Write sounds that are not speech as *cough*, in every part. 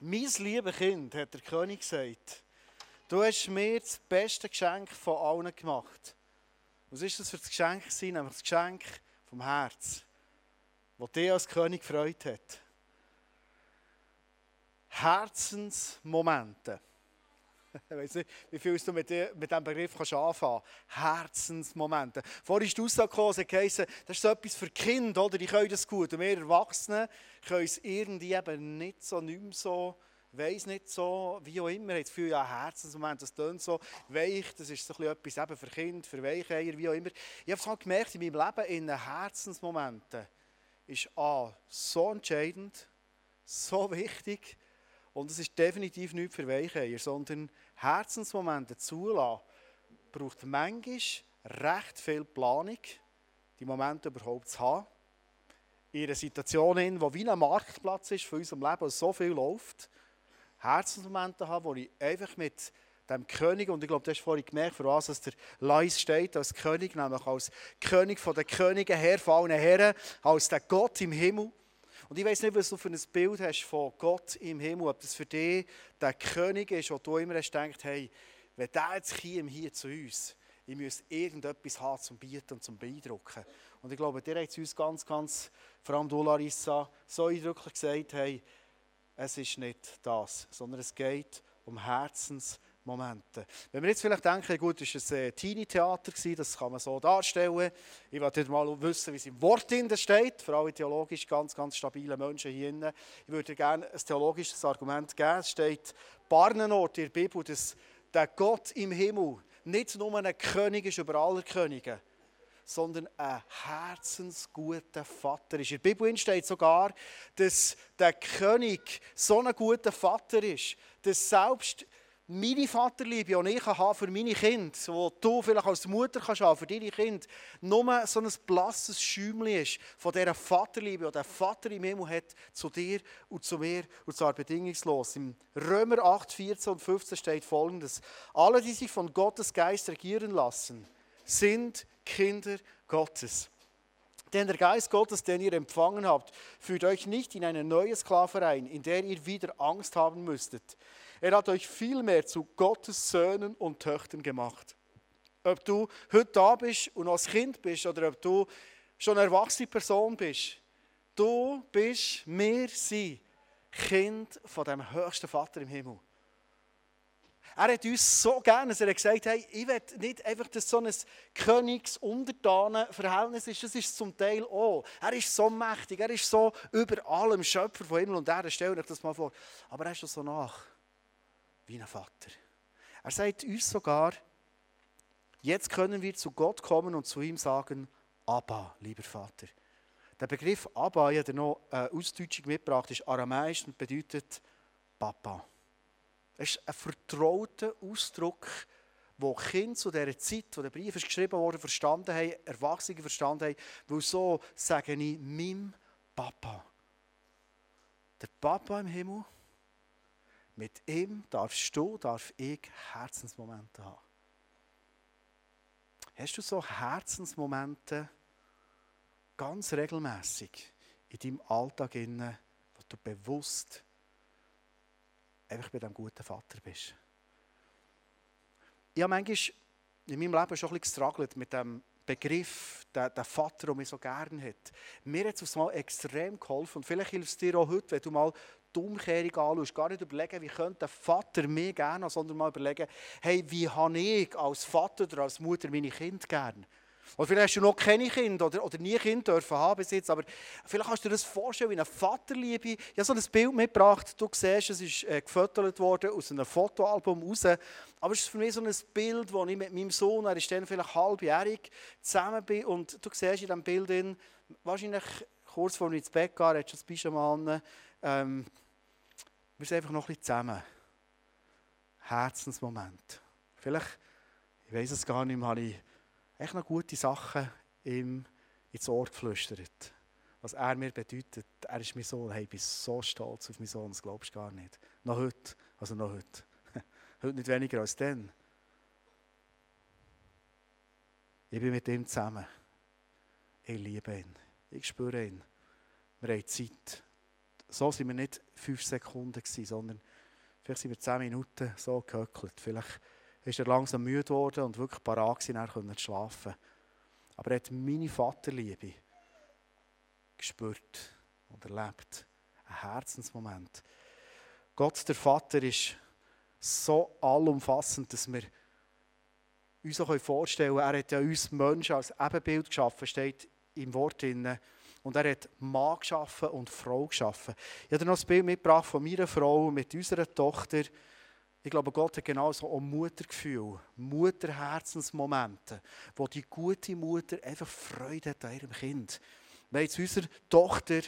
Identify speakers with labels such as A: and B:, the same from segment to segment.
A: Mein liebes Kind, hat der König gesagt, du hast mir das beste Geschenk von allen gemacht. Was ist das für das Geschenk? Nämlich das Geschenk vom Herz, das dich als König gefreut hat. Herzensmomente. *laughs* Ich weiß nicht, wie viel du mit, mit diesem Begriff kannst anfangen kannst. Herzensmomente. Vorhin ist die Aussage gekommen, das ist so etwas für Kinder, oder? die können das gut. Und wir Erwachsene können es irgendwie eben nicht so, nicht mehr so, weiss nicht so, wie auch immer. Ich habe das Gefühl, ja, Herzensmomente, das tönt so weich, das ist so etwas eben für Kinder, für Weicheier, wie auch immer. Ich habe es gemerkt, in meinem Leben, in den Herzensmomenten, ist A, so entscheidend, so wichtig, und es ist definitiv nicht für Weicheier, sondern Herzensmomente zulassen, braucht manchmal recht viel Planung, die Momente überhaupt zu haben. In einer Situation, in die wie ein Marktplatz ist für unser Leben, wo so viel läuft, Herzensmomente haben, wo ich einfach mit dem König, und ich glaube, du hast vorhin gemerkt, für was dass der Leis steht, als König, nämlich als König von den Königen, Herr von allen Herren, als der Gott im Himmel, und ich weiß nicht, was du für ein Bild hast von Gott im Himmel, ob das für dich der König ist, wo du immer hast gedacht, hey, wenn der jetzt käme hier zu uns, ich müsste irgendetwas haben zum Bieten und zum Beeindrucken. Und ich glaube, der hat es uns ganz, ganz, vor allem du, Larissa, so eindrücklich gesagt, hey, es ist nicht das, sondern es geht um Herzens- Momente. Wenn wir jetzt vielleicht denken, gut, das war ein Teenie-Theater, das kann man so darstellen. Ich wollte mal wissen, wie es im Wort steht, vor allem theologisch ganz, ganz stabile Menschen hier drin. Ich würde gerne ein theologisches Argument geben. Es steht Barnenort in der Bibel, dass der Gott im Himmel nicht nur ein König ist über alle Könige, sondern ein herzensguter Vater ist. In der Bibel steht sogar, dass der König so ein guter Vater ist, dass selbst meine Vaterliebe, die ich habe für meine Kinder, die du vielleicht als Mutter kannst haben für deine Kinder, nur so ein blasses Schäumchen ist von dieser Vaterliebe, die der Vater im Himmel hat zu dir und zu mir und zwar bedingungslos. Im Römer 8, 14 und 15 steht folgendes: Alle, die sich von Gottes Geist regieren lassen, sind Kinder Gottes. Denn der Geist Gottes, den ihr empfangen habt, führt euch nicht in eine neue Sklaverei, in der ihr wieder Angst haben müsstet. Er hat euch vielmehr zu Gottes Söhnen und Töchtern gemacht. Ob du heute da bist und als Kind bist oder ob du schon eine erwachsene Person bist, du bist, wir sind Kind von dem höchsten Vater im Himmel. Er hat uns so gerne, dass er gesagt hat, ich will nicht einfach, dass so ein Königs-Untertanen-Verhältnis ist, das ist zum Teil auch. Er ist so mächtig, er ist so über allem Schöpfer von Himmel und Erde, stell dir das mal vor. Aber er ist so nach wie ein Vater. Er sagt uns sogar, jetzt können wir zu Gott kommen und zu ihm sagen, Abba, lieber Vater. Der Begriff Abba, ich habe noch eine Ausdeutschung mitgebracht, ist aramäisch und bedeutet Papa. Es ist ein vertrauter Ausdruck, wo Kinder zu dieser Zeit, wo der Brief ist geschrieben wurde, verstanden haben, Erwachsene verstanden haben, weil so sage ich meinem Papa. Der Papa im Himmel mit ihm darfst du, darf ich Herzensmomente haben. Hast du so Herzensmomente ganz regelmäßig in deinem Alltag, inne, wo du bewusst einfach bei diesem guten Vater bist? Ich habe manchmal in meinem Leben schon ein bisschen gestruggelt mit dem Begriff, der, der Vater, den mich so gerne hat. Mir hat es mal extrem geholfen. Und vielleicht hilft es dir auch heute, wenn du mal die Umkehrung anschaust, gar nicht überlegen, wie könnte der Vater mir gerne, sondern mal überlegen, hey, wie habe ich als Vater oder als Mutter meine Kinder gern? Oder vielleicht hast du noch keine Kinder oder, oder nie Kinder dürfen haben bis jetzt, aber vielleicht kannst du dir das vorstellen, wie eine Vaterliebe. Ich habe so ein Bild mitgebracht, du siehst, es ist äh, gefotogt worden aus einem Fotoalbum raus, aber es ist für mich so ein Bild, wo ich mit meinem Sohn, er ist dann vielleicht halbjährig, zusammen bin und du siehst in diesem Bild, wahrscheinlich kurz vor mir ins Bett gehen, hat schon das Pyjama an, ähm, wir sind einfach noch ein bisschen zusammen. Herzensmoment. Vielleicht, ich weiß es gar nicht mehr, habe ich echt noch gute Sachen ihm ins Ohr geflüstert. Was er mir bedeutet. Er ist mein Sohn. Hey, ich bin so stolz auf meinen Sohn, das glaubst du gar nicht. Noch heute. Also noch heute. *laughs* heute nicht weniger als dann. Ich bin mit ihm zusammen. Ich liebe ihn. Ich spüre ihn. Wir haben Zeit So sind wir nicht fünf Sekunden gewesen, sondern vielleicht sind wir zehn Minuten so gehöckelt. Vielleicht ist er langsam müde geworden und wirklich parat gewesen, er konnte schlafen. Aber er hat meine Vaterliebe gespürt und erlebt. Ein Herzensmoment. Gott, der Vater, ist so allumfassend, dass wir uns auch vorstellen können, er hat ja uns Menschen als Ebenbild geschaffen, steht im Wort drin. Und er hat Mann geschaffen und Frau geschaffen. Ich habe noch ein Bild mitgebracht von meiner Frau mit unserer Tochter. Ich glaube, Gott hat genauso auch Muttergefühl, Mutterherzensmomente, wo die gute Mutter einfach Freude hat an ihrem Kind. Wir haben jetzt unserer Tochter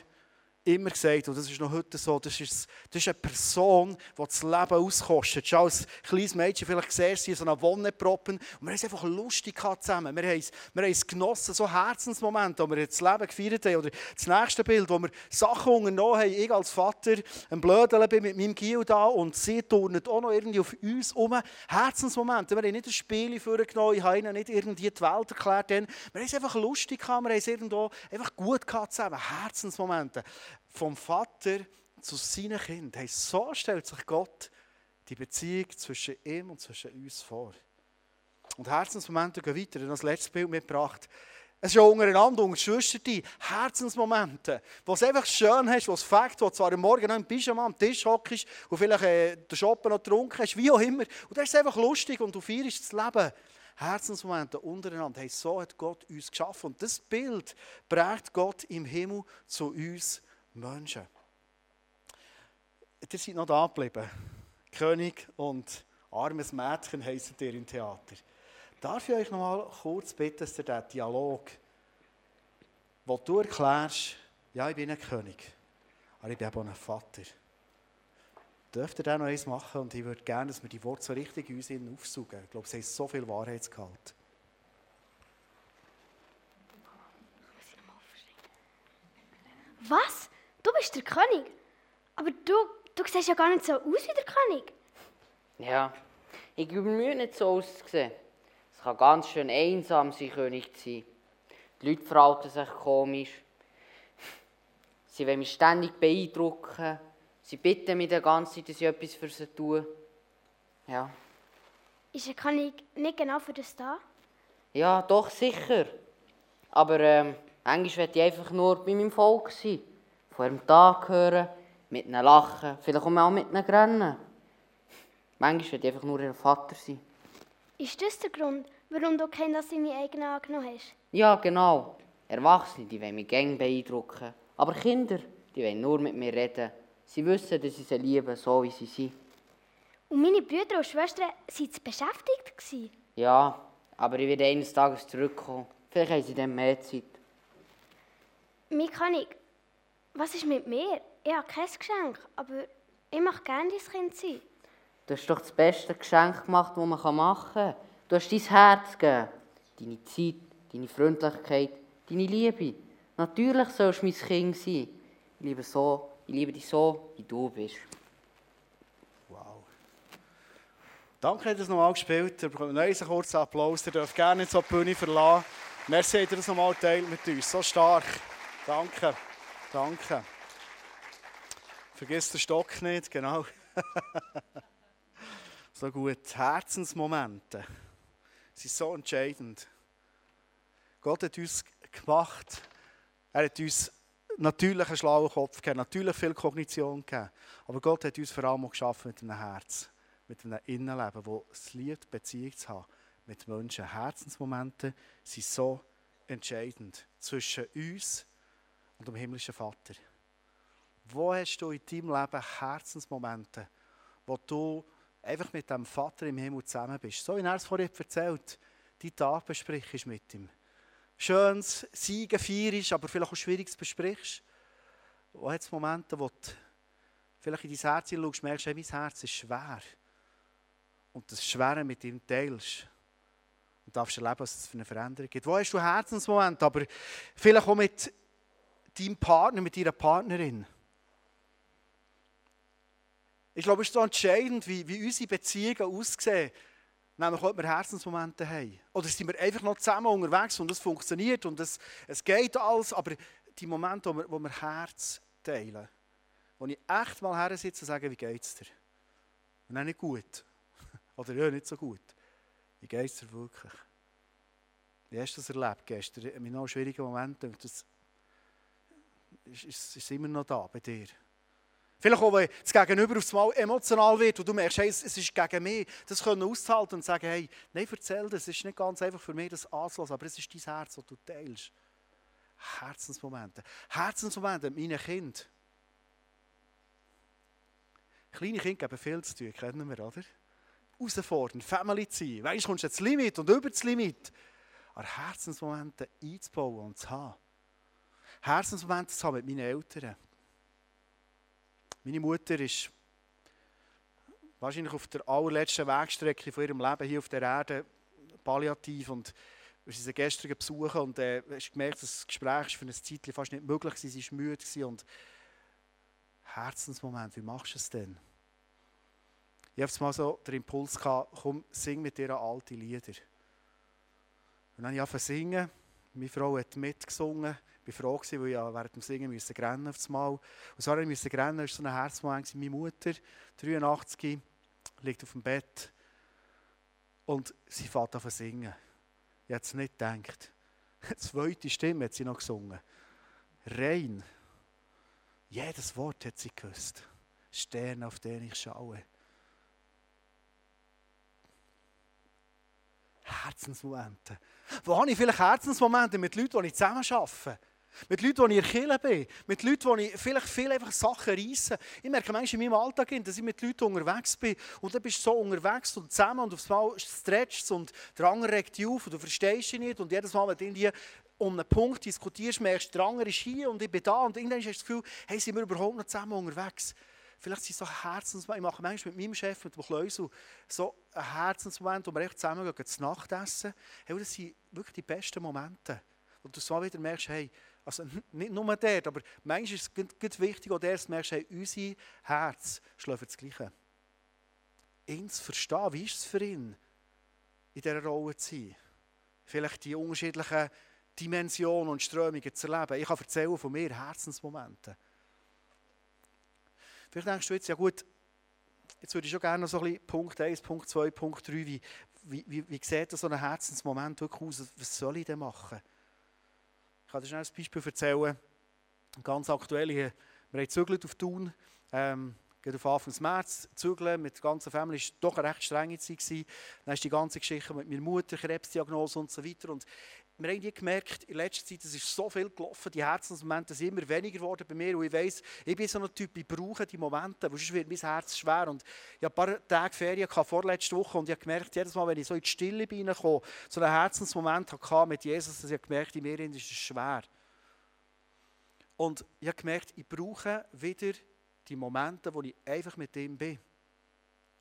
A: immer gesagt, und das ist noch heute so, das ist, das ist eine Person, die das Leben auskostet. Schon als kleines Mädchen vielleicht gesehen, sie so eine Wonne proppen und wir haben es einfach lustig zusammen. Wir haben es, wir haben es genossen, so Herzensmomente, wo wir das Leben gefeiert haben. Oder das nächste Bild, wo wir Sachen unternommen haben, ich als Vater ein Blödel bin mit meinem Gil da und sie turnen auch noch irgendwie auf uns um. Herzensmomente, wir haben nicht ein Spiel vorgenommen, ich habe ihnen nicht irgendwie die Welt erklärt, wir haben es einfach lustig gehabt, wir haben es irgendwo einfach gut gehabt zusammen. Herzensmomente vom Vater zu seinen Kindern. Hey, so stellt sich Gott die Beziehung zwischen ihm und zwischen uns vor. Und Herzensmomente gehen weiter. Habe das letzte Bild mitgebracht. Es ist ja untereinander, unter Schwestern, Herzensmomente, wo es einfach schön hast, wo es fängt, wo zwar am Morgen noch im Pyjama am Tisch hockst und vielleicht äh, den Shoppen noch getrunken hast, wie auch immer. Und das ist einfach lustig und du feierst das Leben. Herzensmomente untereinander. Hey, so hat Gott uns geschaffen. Und das Bild prägt Gott im Himmel zu uns Menschen. Ihr seid noch da geblieben. König und armes Mädchen heissen ihr im Theater. Darf ich euch noch mal kurz bitten, dass ihr diesen Dialog, wo du erklärst, ja, ich bin ein König, aber ich bin auch ein Vater. Dürft ihr das noch eins machen und ich würde gerne, dass wir die Worte so richtig in uns aufsuchen. Ich glaube, es hat so viel Wahrheitsgehalt.
B: Was? Du bist der König. Aber du, du siehst ja gar nicht so aus wie der König.
C: Ja, ich habe Mühe nicht so auszusehen. Es kann ganz schön einsam sein, König zu sein. Die Leute verhalten sich komisch. Sie wollen mich ständig beeindrucken. Sie bitten mich die ganze Zeit, dass ich etwas für sie tue. Ja.
B: Ist ein König nicht genau für das da?
C: Ja, doch, sicher. Aber ähm, manchmal will ich einfach nur bei meinem Volk sein von ihrem Tag hören, mit ihnen lachen, vielleicht auch mit ihnen rennen. Manchmal ich einfach nur ihr Vater sein.
B: Ist das der Grund, warum du kein das in deine eigenen angenommen hast?
C: Ja, genau. Erwachsene, die wollen mich gerne beeindrucken. Aber Kinder, die wollen nur mit mir reden. Sie wissen, dass ich sie liebe, so wie sie sind.
B: Und meine Brüder und Schwestern waren beschäftigt?
C: Ja, aber ich werde eines Tages zurückkommen. Vielleicht haben sie dann mehr Zeit.
B: Mein König, was ist mit mir? Ich habe kein Geschenk, aber ich möchte gerne dein Kind sein.
C: Du hast doch das beste Geschenk gemacht, das man machen kann. Du hast dein Herz gegeben, deine Zeit, deine Freundlichkeit, deine Liebe. Natürlich sollst du mein Kind sein. Ich liebe, so, ich liebe dich so, wie du bist.
A: Wow. Danke, dass ihr das nochmal gespielt habt. Einen neuen kurzen Applaus. Ihr dürft gerne nicht so die Bühne verlassen. Merci, dass ihr das nochmal teilt mit uns. So stark. Danke. Danke. Vergiss den Stock nicht, genau. *laughs* so gut. Herzensmomente sind so entscheidend. Gott hat uns gemacht. Er hat uns natürlich einen schlauen Kopf gegeben, natürlich viel Kognition gegeben. Aber Gott hat uns vor allem auch geschaffen mit einem Herz, mit einem Innenleben, wo es liebt, Beziehung zu haben mit Menschen. Herzensmomente sind so entscheidend zwischen uns und dem himmlischen Vater. Wo hast du in deinem Leben Herzensmomente, wo du einfach mit dem Vater im Himmel zusammen bist? So wie er es vorhin erzählt, die Tag besprichst mit ihm. Schönes Siegen feierst, aber vielleicht auch Schwieriges besprichst. Wo hat es Momente, wo du vielleicht in dein Herz hinschaust, merkst, hey, mein Herz ist schwer. Und das Schwere mit ihm teilst. Und darfst erleben, was es für eine Veränderung gibt. Wo hast du Herzensmomente, aber vielleicht auch mit deinem Partner, mit deiner Partnerin. Ich glaube, es ist so entscheidend, wie, wie unsere Beziehungen aussehen. Nämlich, ob wir Herzensmomente haben. Oder sind wir einfach noch zusammen unterwegs und es funktioniert und es, es geht alles, aber die Momente, wo wir, wo wir Herz teilen, wo ich echt mal her sitze und sage, wie geht es dir? Und dann nicht gut. *laughs* Oder ja, nicht so gut. Wie geht es dir wirklich? Wie hast du das erlebt gestern? In noch schwierigen Momenten. Das ist, ist, ist immer noch da bei dir. Vielleicht auch, wenn das Gegenüber aufs Mal emotional wird und du merkst, hey, es, ist gegen mich, das können auszuhalten und sagen, hey, nein, erzähl das, es ist nicht ganz einfach für mich, das anzulassen, aber es ist dein Herz, das du teilst. Herzensmomente. Herzensmomente mit meinen Kindern. Kleine Kinder geben viel zu tun, kennen wir, oder? Herausfordern, Family zu sein. Weißt du, kommst du ins Limit und über das Limit. Aber Herzensmomente einzubauen und zu haben. Herzensmomente zu haben mit meinen Eltern. Meine Mutter ist wahrscheinlich auf der allerletzten Wegstrecke von ihrem Leben hier auf der Erde palliativ und wir sind gestern besuchen und äh, hast gemerkt, das Gespräch für eine Zeit fast nicht möglich war, sie war müde und Herzensmoment, wie machst du es denn? Ich habe mal so den Impuls gehabt, komm, sing mit dir alte Lieder. Und dann habe ich angefangen zu singen, meine Frau hat mitgesungen, war froh, weil ich während dem Singen musste rennen auf Mal. Und so ich musste rennen, war so ein Herzmoment. Meine Mutter, 83, liegt auf dem Bett und sie fährt an zu singen. Ich hätte es nicht gedacht. Die *laughs* zweite Stimme hat sie noch gesungen. Rein. Jedes Wort hat sie gewusst. Sterne, auf den ich schaue. Herzensmomente. Wo habe ich vielleicht Herzensmomente mit Leuten, die ich zusammen arbeite? Mit Leuten, die ich in der bin. Mit Leuten, die ich vielleicht viel einfach Sachen reisse. Ich merke manchmal in meinem Alltag, dass ich mit Leuten unterwegs bin. Und dann bist du so unterwegs und zusammen und aufs Mal stretchst und der andere regt dich auf und du verstehst ihn nicht. Und jedes Mal, wenn du um einen Punkt diskutierst, merkst du, der andere ist hier und ich bin da. Und irgendwann hast du das Gefühl, hey, sind wir überhaupt noch zusammen unterwegs? Vielleicht sind es so Herzensmomente. Ich mache manchmal mit meinem Chef, mit dem Kleusel, so ein Herzensmoment, wo wir echt zusammen gehen, zu Nacht essen. Hey, das sind wirklich die besten Momente. Und du so wieder merkst, hey, also nicht nur dort, aber manchmal ist es wichtig, auch der merkst, hey, unser Herz schlägt das Gleiche. Ihn zu verstehen, wie ist es für ihn, in dieser Rolle zu sein? Vielleicht die unterschiedlichen Dimensionen und Strömungen zu erleben. Ich kann erzählen von mir Herzensmomenten. Vielleicht denkst du jetzt, ja gut, jetzt würde ich schon gerne noch so ein bisschen Punkt 1, Punkt 2, Punkt 3, wie, wie, wie, wie sieht so ein Herzensmoment wirklich aus? Was soll ich denn machen? Ich kann dir schnell ein Beispiel erzählen. Ganz aktuell, wir haben gezügelt auf Thun. Ähm, geht auf Anfang März, zügeln mit der ganzen Familie, war doch eine recht strenge Zeit. Dann ist die ganze Geschichte mit meiner Mutter, Krebsdiagnose und so weiter. Und wir haben gemerkt, in letzter Zeit, es ist so viel gelaufen, die Herzensmomente sind immer weniger geworden bei mir. Und ich weiss, ich bin so ein Typ, ich brauche die Momente, weil sonst wird mein Herz schwer. Und ich habe ein paar Tage Ferien vorletzte Woche und ich habe gemerkt, jedes Mal, wenn ich so in die Stille bin, so einen Herzensmoment hatte mit Jesus, dass ich gemerkt in mir ist es schwer. Und ich habe gemerkt, ich brauche wieder die Momente, wo ich einfach mit ihm bin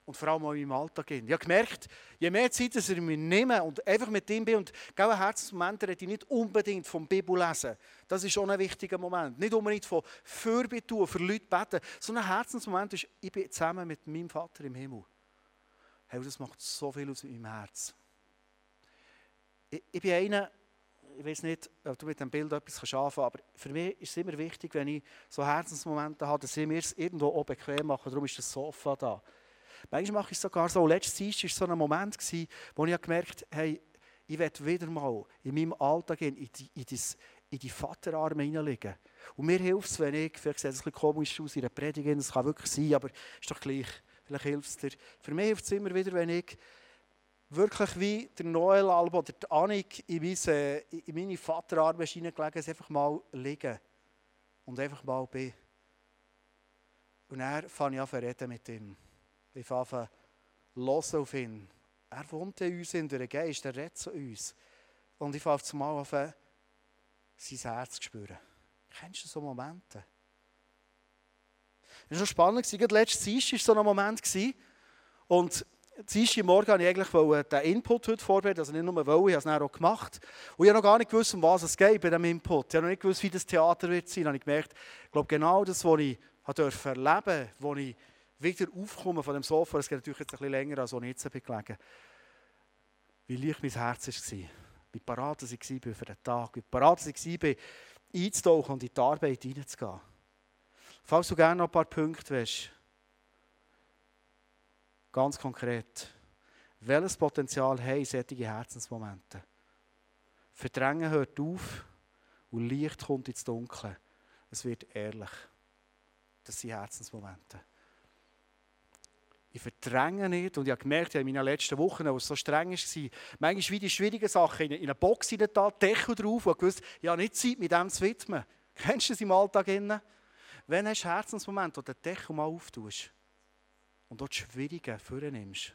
A: und vor allem auch in meinem Alltag gehen. Ich habe gemerkt, je mehr Zeit dass ich mir nehme und einfach mit ihm bin, und ein Herzensmoment rede ich nicht unbedingt vom Bibellesen. Das ist schon ein wichtiger Moment. Nicht unbedingt von Fürbitte tun, für Leute beten. So ein Herzensmoment ist, ich bin zusammen mit meinem Vater im Himmel. Hey, das macht so viel aus meinem Herz. Ich, ich bin einer, ich weiß nicht, ob du mit dem Bild etwas anfangen kannst, aber für mich ist es immer wichtig, wenn ich so Herzensmomente habe, dass ich mir es irgendwo auch bequem mache. Darum ist das Sofa da. Manchmal mache ich es sogar so. Letztes Jahr war so ein Moment, wo ich gemerkt habe, hey, ich werde wieder mal in meinem Alltag in die, in die, in die Vaterarme hineinlegen. Und mir hilft es, wenn ich, vielleicht sieht es ein bisschen komisch aus in einer Predigt, das kann wirklich sein, aber ist doch gleich, vielleicht hilft es dir. Für mich hilft es immer wieder, wenn ich wirklich wie der Noel Alba oder der Annik in meine, in meine Vaterarme hineingelegt einfach mal liegen und einfach mal bin. Und dann fange ich an zu reden mit ihm. Ich fange los auf ihn. Er wohnt in uns in der Geist, er redet zu uns. Und ich fange zum Mal an, sein Herz zu spüren. Kennst du so Momente? Es war schon spannend. Gerade letztes Dienstag war so ein Moment. Und Dienstag Morgen wollte ich eigentlich den Input heute vorbereiten. Also nicht nur wollen, ich habe es dann auch gemacht. Und ich habe noch gar nicht gewusst, um was es geht bei diesem Input. Ich habe noch nicht gewusst, wie das Theater wird sein. Dann habe ich gemerkt, ich glaube, genau das, was ich erleben durfte, was ich wieder aufkommen von dem Sofa, es geht natürlich jetzt ein bisschen länger, als ich jetzt bin gelegen, wie leicht mein Herz war. Wie parat ich war für den Tag, wie parat ich war, einzutauchen und in die Arbeit hineinzugehen. Falls du gerne noch ein paar Punkte willst, ganz konkret, welches Potenzial haben solche Herzensmomente? Verdrängen hört auf und Licht kommt ins Dunkle. Es wird ehrlich. Das sind Herzensmomente. Ich verdränge nicht. Und ich habe gemerkt, in meinen letzten Wochen, wo es so streng war, manchmal wie die schwierigen Sachen in eine Box hinein, Deckel drauf und gewusst, ich habe nicht Zeit, mit dem zu widmen. *laughs* Kennst du das im Alltag? Wenn hast du Herzensmomente, wo du den Deckel mal auftust und dort Schwierige vornimmst?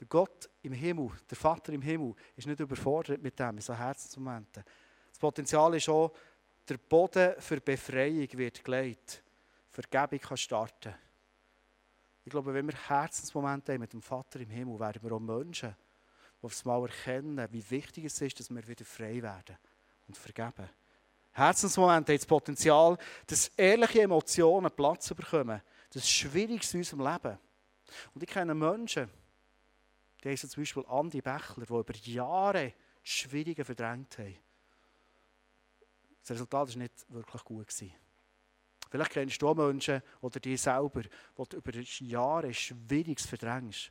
A: Der Gott im Himmel, der Vater im Himmel, ist nicht überfordert mit dem, in so Herzensmomenten. Das Potenzial ist auch, der Boden für Befreiung wird gelegt. Vergebung kann starten. Ich glaube, wenn wir Herzensmomente haben mit dem Vater im Himmel, werden wir auch Menschen, die aufs Mal erkennen, wie wichtig es ist, dass wir wieder frei werden und vergeben. Herzensmomente haben das Potenzial, dass ehrliche Emotionen Platz bekommen. Das ist schwierig in unserem Leben. Und ich kenne Menschen, die heißen zum Beispiel Andi Bechler, die über Jahre die Schwierigen verdrängt haben. Das Resultat war nicht wirklich gut. Vielleicht kennst du Menschen oder die selber, die du über Jahre Schwieriges verdrängst.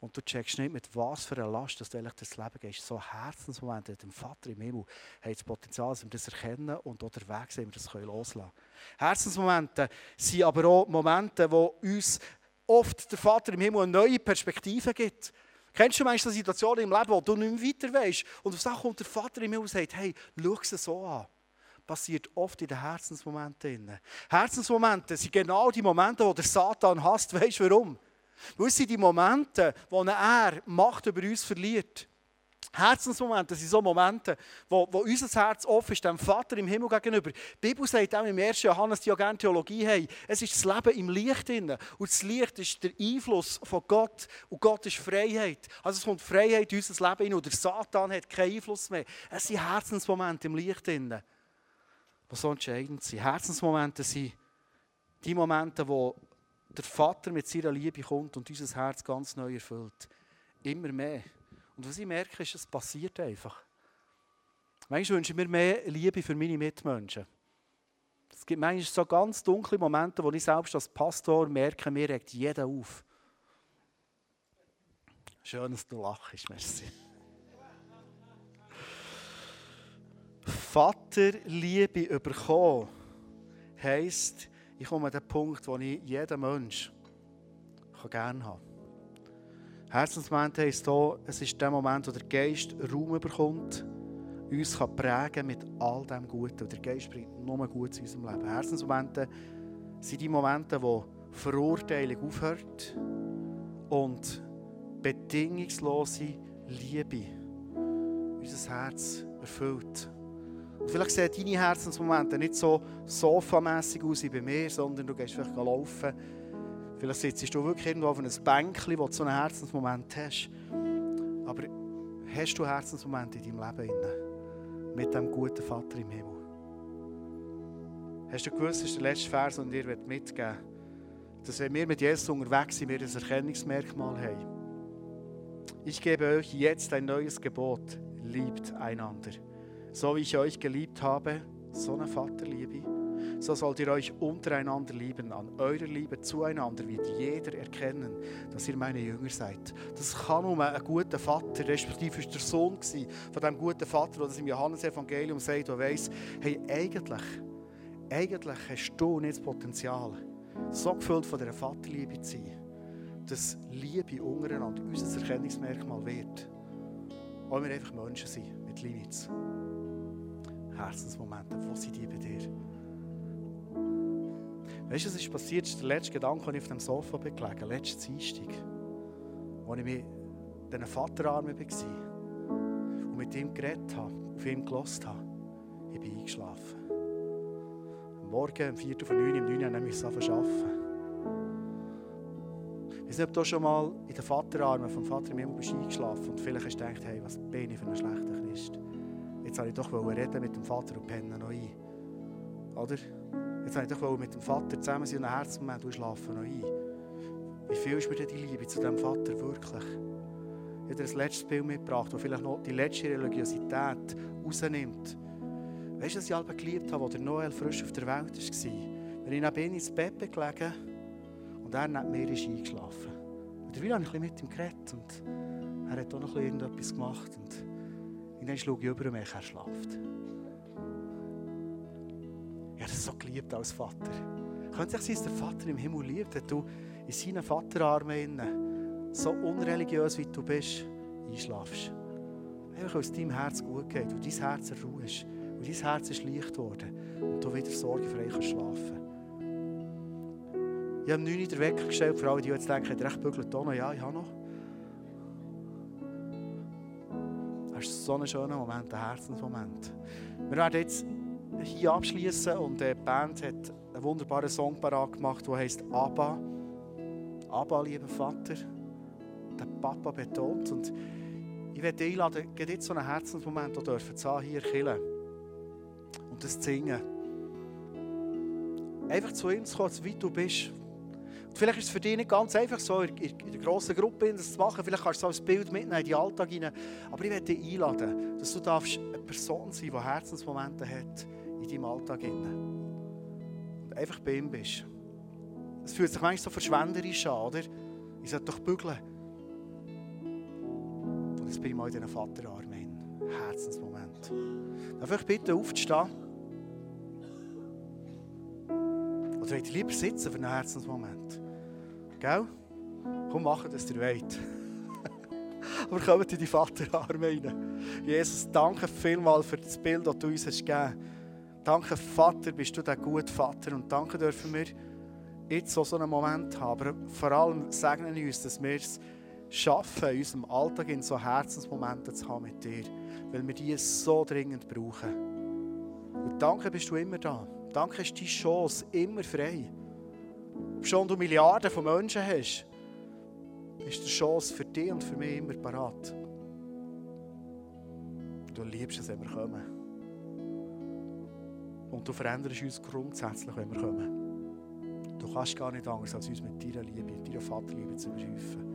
A: Und du checkst nicht, mit was für einer Last dass du eigentlich das Leben gehst. So Herzensmomente dem Vater im Himmel haben das Potenzial, dass wir das erkennen und auch der Weg sind, wir das loslassen können. Herzensmomente sind aber auch Momente, wo uns oft der Vater im Himmel eine neue Perspektive gibt. Kennst du manchmal Situationen im Leben, wo du nicht mehr weiter weißt und auf Sachen kommt der Vater im Himmel und sagt, hey, schau es so an passiert oft in den Herzensmomenten. Herzensmomente sind genau die Momente, wo der Satan hasst. Weißt du warum? Weil es sind die Momente, wo er Macht über uns verliert. Herzensmomente sind so Momente, wo, wo unser Herz offen ist, dem Vater im Himmel gegenüber. Die Bibel sagt auch im 1. Johannes, die ja gerne Theologie haben, es ist das Leben im Licht. Drin. Und das Licht ist der Einfluss von Gott. Und Gott ist Freiheit. Also es kommt Freiheit in unser Leben hin. Und der Satan hat keinen Einfluss mehr. Es sind Herzensmomente im Licht. Drin, die so entscheidend sind. Herzensmomente sind die Momente, wo der Vater mit seiner Liebe kommt und unser Herz ganz neu erfüllt. Immer mehr. Und was ich merke, ist, es passiert einfach. Manchmal wünsche ich mir mehr Liebe für meine Mitmenschen. Es gibt manchmal so ganz dunkle Momente, wo ich selbst als Pastor merke, mir regt jeder auf. Schön, dass du lachst, merci. Vaterliebe bekommen, heisst, ich komme an den Punkt, wo ich jeden Mensch gerne haben kann. Herzensmoment heisst hier, es ist der Moment, wo der Geist Raum bekommt, uns kann prägen mit all dem Guten. Und der Geist bringt nur Gutes in unserem Leben. Herzensmomente sind die Momente, wo Verurteilung aufhört und bedingungslose Liebe unser Herz erfüllt. Vielleicht sehen deine Herzensmomente nicht so sofamässig aus wie bei mir, sondern du gehst vielleicht laufen. Vielleicht sitzt du wirklich irgendwo auf einem Bänkchen, wo du so einen Herzensmoment hast. Aber hast du Herzensmomente in deinem Leben? Mit dem guten Vater im Himmel? Hast du gewusst, das ist der letzte Vers, den ich dir mitgeben dass wenn wir mit Jesus unterwegs sind, wir ein Erkennungsmerkmal haben. Ich gebe euch jetzt ein neues Gebot. Liebt einander. So wie ich euch geliebt habe, so eine Vaterliebe, so sollt ihr euch untereinander lieben. An eurer Liebe zueinander wird jeder erkennen, dass ihr meine Jünger seid. Das kann nur ein guter Vater, respektive ist der Sohn von dem guten Vater, der das im Johannesevangelium sagt, der weiss, hey, eigentlich, eigentlich hast du nicht das Potenzial, so gefüllt von dieser Vaterliebe zu sein, dass Liebe untereinander unser Erkennungsmerkmal wird. Weil wir einfach Menschen sind mit Limits. Herzensmomente, wo sind die bei dir? Weißt du, was ist passiert? Das ist der letzte Gedanke, als ich auf dem Sofa gelegen, letzten Dienstag, als ich mich diesen Vaterarmen war und mit ihm geredet habe, auf ihn gelassen habe. Ich bin eingeschlafen. Am Morgen, um 4 Uhr, 9 Uhr, um 9 Uhr, musste ich arbeiten. Ich ob du schon mal in den Vaterarmen vom Vater im Himmel eingeschlafen und vielleicht hast du gedacht, hey, was bin ich für ein schlechter Christ. Jetzt wollte ich doch reden mit dem Vater und pennen noch ein. Oder? Jetzt wollte ich doch mit dem Vater zusammen sein und ein Herzmoment und schlafen noch ein. Wie viel ist mir denn die Liebe zu diesem Vater wirklich? Ich habe dir ein letztes Bild mitgebracht, das vielleicht noch die letzte Religiosität rausnimmt. Weißt du, was ich alle geliebt habe, als der Noel frisch auf der Welt war? Wenn ich neben ihm ins Bett gelegen und er neben mir ist eingeschlafen. Und wieder habe ich ein bisschen mit ihm geredet und er hat auch noch irgendetwas gemacht. Und dann schaue ich über merke, er. Ich habe das so geliebt als Vater. Könnte es sein, dass der Vater im Himmel liebt, wenn du in seinen Vaterarmen so unreligiös wie du bist, einschlafst. Einfach aus deinem Herz gut geht und dein Herz ruhig und dein Herz ist leicht geworden und du wieder sorgenfrei kannst schlafen Ich habe neun den Wecker gestellt, für alle, die jetzt denken, recht bügelt noch? Ja, ich habe noch. So ein schöner Moment, ein Herzensmoment. Wir werden jetzt hier abschließen und die Band hat einen wunderbaren Song parat gemacht, der heißt Abba. Abba, lieber Vater. Der Papa betont. Und ich werde dich einladen, geht jetzt so einen Herzensmoment, wo dürfen zu hier killen und das zu singen. Einfach zu ihm zu kommen, wie du bist. Vielleicht ist es für dich nicht ganz einfach, so in, der grossen Gruppe das zu machen. Vielleicht kannst du so ein Bild mitnehmen in den Alltag hinein. Aber ich werde dich einladen, dass du darfst eine Person sein, die Herzensmomente hat in deinem Alltag. Und einfach bei ihm bist. Es fühlt sich manchmal so verschwenderisch an, oder? Ich sollte doch bügeln. Und jetzt bin ich mal in diesen Vaterarmen. Herzensmoment. Darf ich bitte aufzustehen? Oder wollt ihr lieber sitzen für einen Herzensmoment? Gell? Komm, machen, dass ihr wollt. *laughs* Aber kommt in die Vaterarme rein. Jesus, danke vielmals für das Bild, das du uns hast gegeben hast. Danke, Vater, bist du der gute Vater. Und danke dürfen wir jetzt so einen Moment haben. Aber vor allem segnen uns, dass wir es schaffen, in unserem Alltag in so Herzensmomente zu haben mit dir. Weil wir die so dringend brauchen. Und danke, bist du immer da. Danke, ist die Chance immer frei. Ob schon du Milliarden von Menschen hast, ist die Chance für dich und für mich immer parat. Du liebst es, wenn wir kommen. Und du veränderst uns grundsätzlich, wenn wir kommen. Du kannst gar nicht anders, als uns mit deiner Liebe, deiner Vaterliebe zu überhäufen.